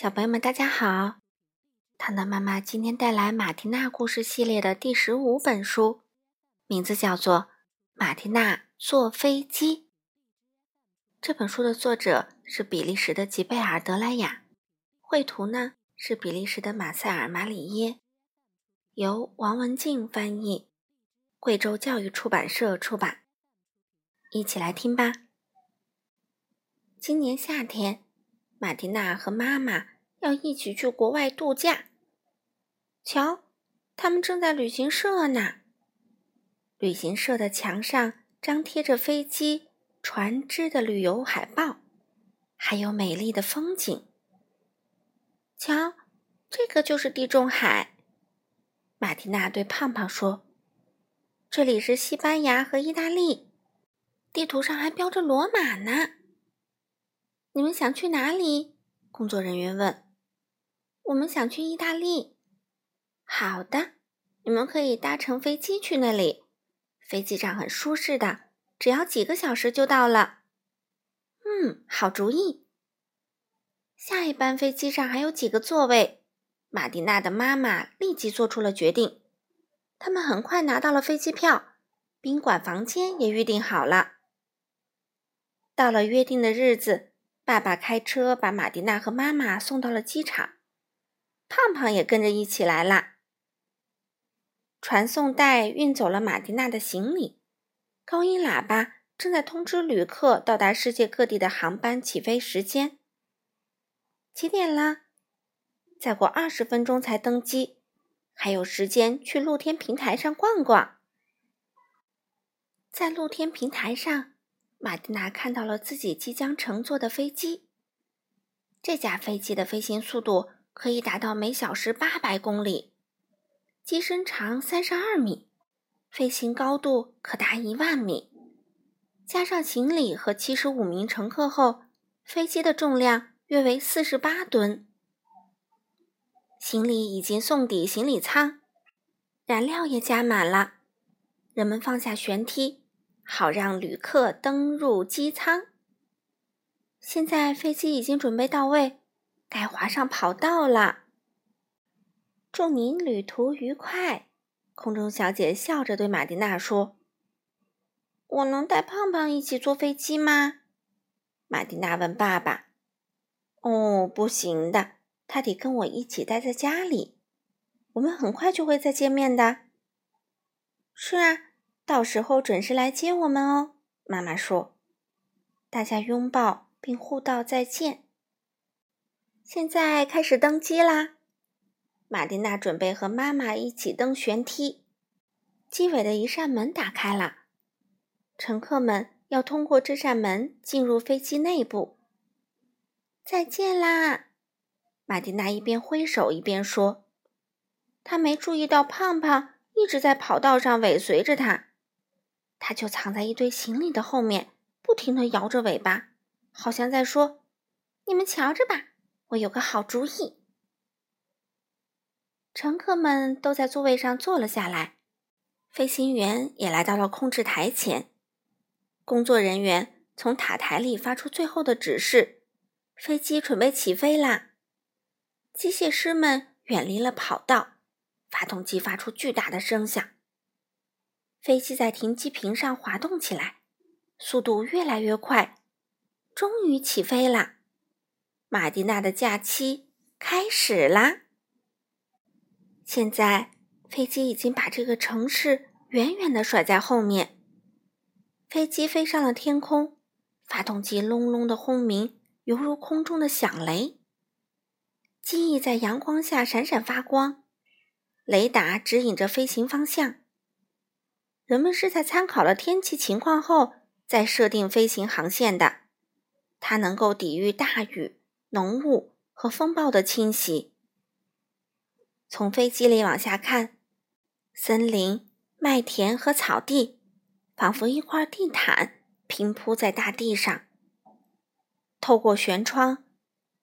小朋友们，大家好！糖糖妈妈今天带来马蒂娜故事系列的第十五本书，名字叫做《马蒂娜坐飞机》。这本书的作者是比利时的吉贝尔·德莱雅，绘图呢是比利时的马塞尔·马里耶，由王文静翻译，贵州教育出版社出版。一起来听吧。今年夏天。马蒂娜和妈妈要一起去国外度假。瞧，他们正在旅行社呢。旅行社的墙上张贴着飞机、船只的旅游海报，还有美丽的风景。瞧，这个就是地中海。马蒂娜对胖胖说：“这里是西班牙和意大利，地图上还标着罗马呢。”你们想去哪里？工作人员问。我们想去意大利。好的，你们可以搭乘飞机去那里。飞机上很舒适的，只要几个小时就到了。嗯，好主意。下一班飞机上还有几个座位？马蒂娜的妈妈立即做出了决定。他们很快拿到了飞机票，宾馆房间也预订好了。到了约定的日子。爸爸开车把马蒂娜和妈妈送到了机场，胖胖也跟着一起来啦。传送带运走了马蒂娜的行李，高音喇叭正在通知旅客到达世界各地的航班起飞时间。几点了？再过二十分钟才登机，还有时间去露天平台上逛逛。在露天平台上。马蒂娜看到了自己即将乘坐的飞机。这架飞机的飞行速度可以达到每小时八百公里，机身长三十二米，飞行高度可达一万米。加上行李和七十五名乘客后，飞机的重量约为四十八吨。行李已经送抵行李舱，燃料也加满了。人们放下舷梯。好让旅客登入机舱。现在飞机已经准备到位，该滑上跑道了。祝您旅途愉快，空中小姐笑着对马蒂娜说：“我能带胖胖一起坐飞机吗？”马蒂娜问爸爸。“哦，不行的，他得跟我一起待在家里。我们很快就会再见面的。”“是啊。”到时候准时来接我们哦，妈妈说。大家拥抱并互道再见。现在开始登机啦！马蒂娜准备和妈妈一起登舷梯。机尾的一扇门打开了，乘客们要通过这扇门进入飞机内部。再见啦！马蒂娜一边挥手一边说。她没注意到胖胖一直在跑道上尾随着她。他就藏在一堆行李的后面，不停地摇着尾巴，好像在说：“你们瞧着吧，我有个好主意。”乘客们都在座位上坐了下来，飞行员也来到了控制台前。工作人员从塔台里发出最后的指示：“飞机准备起飞啦！”机械师们远离了跑道，发动机发出巨大的声响。飞机在停机坪上滑动起来，速度越来越快，终于起飞了。马蒂娜的假期开始啦！现在飞机已经把这个城市远远的甩在后面。飞机飞上了天空，发动机隆隆的轰鸣，犹如空中的响雷。机翼在阳光下闪闪发光，雷达指引着飞行方向。人们是在参考了天气情况后再设定飞行航线的。它能够抵御大雨、浓雾和风暴的侵袭。从飞机里往下看，森林、麦田和草地仿佛一块地毯平铺在大地上。透过舷窗，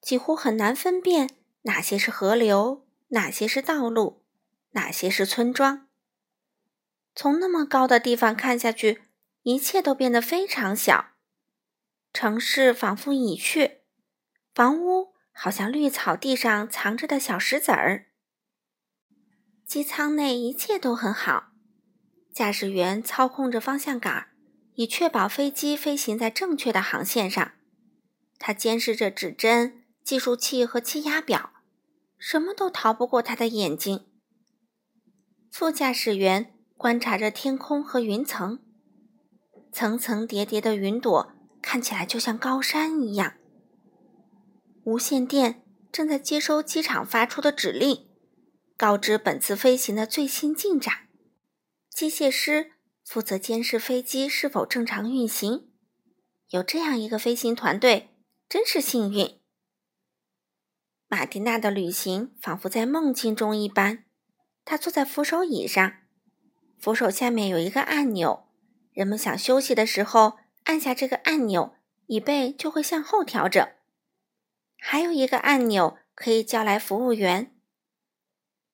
几乎很难分辨哪些是河流，哪些是道路，哪些是村庄。从那么高的地方看下去，一切都变得非常小。城市仿佛已去，房屋好像绿草地上藏着的小石子儿。机舱内一切都很好，驾驶员操控着方向杆，以确保飞机飞行在正确的航线上。他监视着指针、计数器和气压表，什么都逃不过他的眼睛。副驾驶员观察着天空和云层，层层叠叠的云朵看起来就像高山一样。无线电正在接收机场发出的指令，告知本次飞行的最新进展。机械师负责监视飞机是否正常运行。有这样一个飞行团队。真是幸运。马蒂娜的旅行仿佛在梦境中一般。她坐在扶手椅上，扶手下面有一个按钮，人们想休息的时候按下这个按钮，椅背就会向后调整。还有一个按钮可以叫来服务员，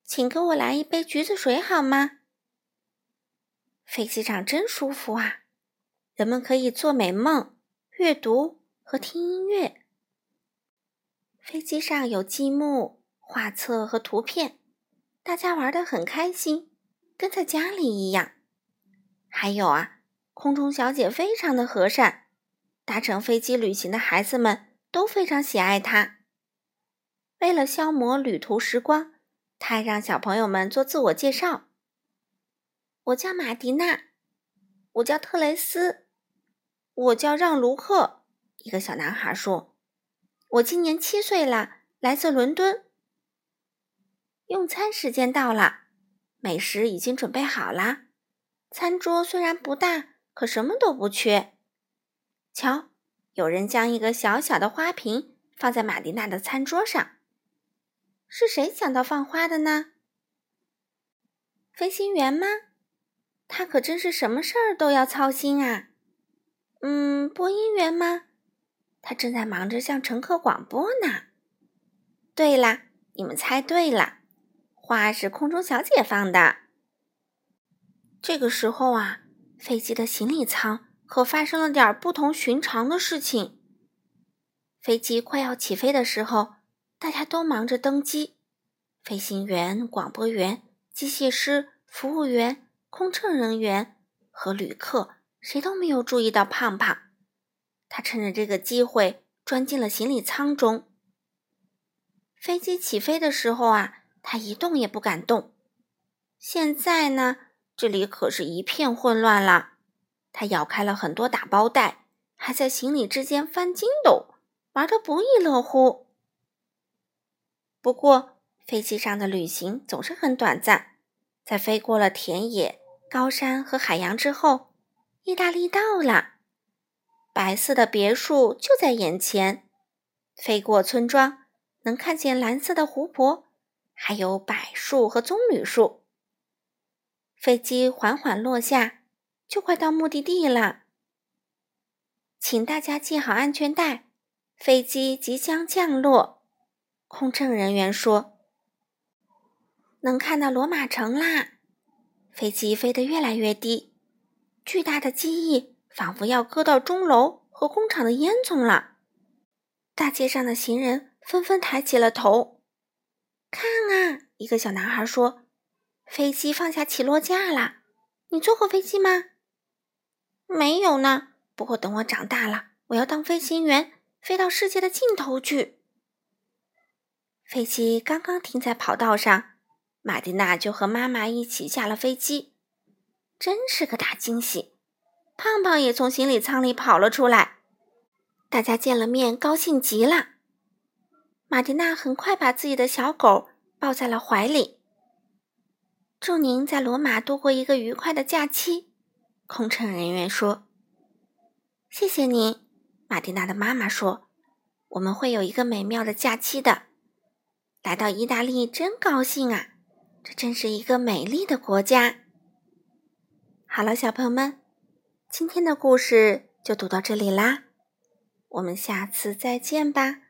请给我来一杯橘子水好吗？飞机上真舒服啊！人们可以做美梦、阅读。和听音乐。飞机上有积木、画册和图片，大家玩得很开心，跟在家里一样。还有啊，空中小姐非常的和善，搭乘飞机旅行的孩子们都非常喜爱她。为了消磨旅途时光，她让小朋友们做自我介绍：“我叫马迪娜，我叫特雷斯，我叫让·卢克。”一个小男孩说：“我今年七岁了，来自伦敦。用餐时间到了，美食已经准备好了。餐桌虽然不大，可什么都不缺。瞧，有人将一个小小的花瓶放在玛蒂娜的餐桌上。是谁想到放花的呢？飞行员吗？他可真是什么事儿都要操心啊。嗯，播音员吗？”他正在忙着向乘客广播呢。对啦，你们猜对了，花是空中小姐放的。这个时候啊，飞机的行李舱可发生了点不同寻常的事情。飞机快要起飞的时候，大家都忙着登机，飞行员、广播员、机械师、服务员、空乘人员和旅客，谁都没有注意到胖胖。他趁着这个机会钻进了行李舱中。飞机起飞的时候啊，他一动也不敢动。现在呢，这里可是一片混乱了。他咬开了很多打包袋，还在行李之间翻筋斗，玩得不亦乐乎。不过，飞机上的旅行总是很短暂。在飞过了田野、高山和海洋之后，意大利到了。白色的别墅就在眼前，飞过村庄，能看见蓝色的湖泊，还有柏树和棕榈树。飞机缓缓落下，就快到目的地了。请大家系好安全带，飞机即将降落。空乘人员说：“能看到罗马城啦！”飞机飞得越来越低，巨大的机翼。仿佛要搁到钟楼和工厂的烟囱了。大街上的行人纷纷抬起了头。看啊，一个小男孩说：“飞机放下起落架了。你坐过飞机吗？”“没有呢。不过等我长大了，我要当飞行员，飞到世界的尽头去。”飞机刚刚停在跑道上，玛蒂娜就和妈妈一起下了飞机，真是个大惊喜。胖胖也从行李舱里跑了出来，大家见了面，高兴极了。马蒂娜很快把自己的小狗抱在了怀里。祝您在罗马度过一个愉快的假期，空乘人员说。谢谢您，马蒂娜的妈妈说。我们会有一个美妙的假期的。来到意大利真高兴啊，这真是一个美丽的国家。好了，小朋友们。今天的故事就读到这里啦，我们下次再见吧。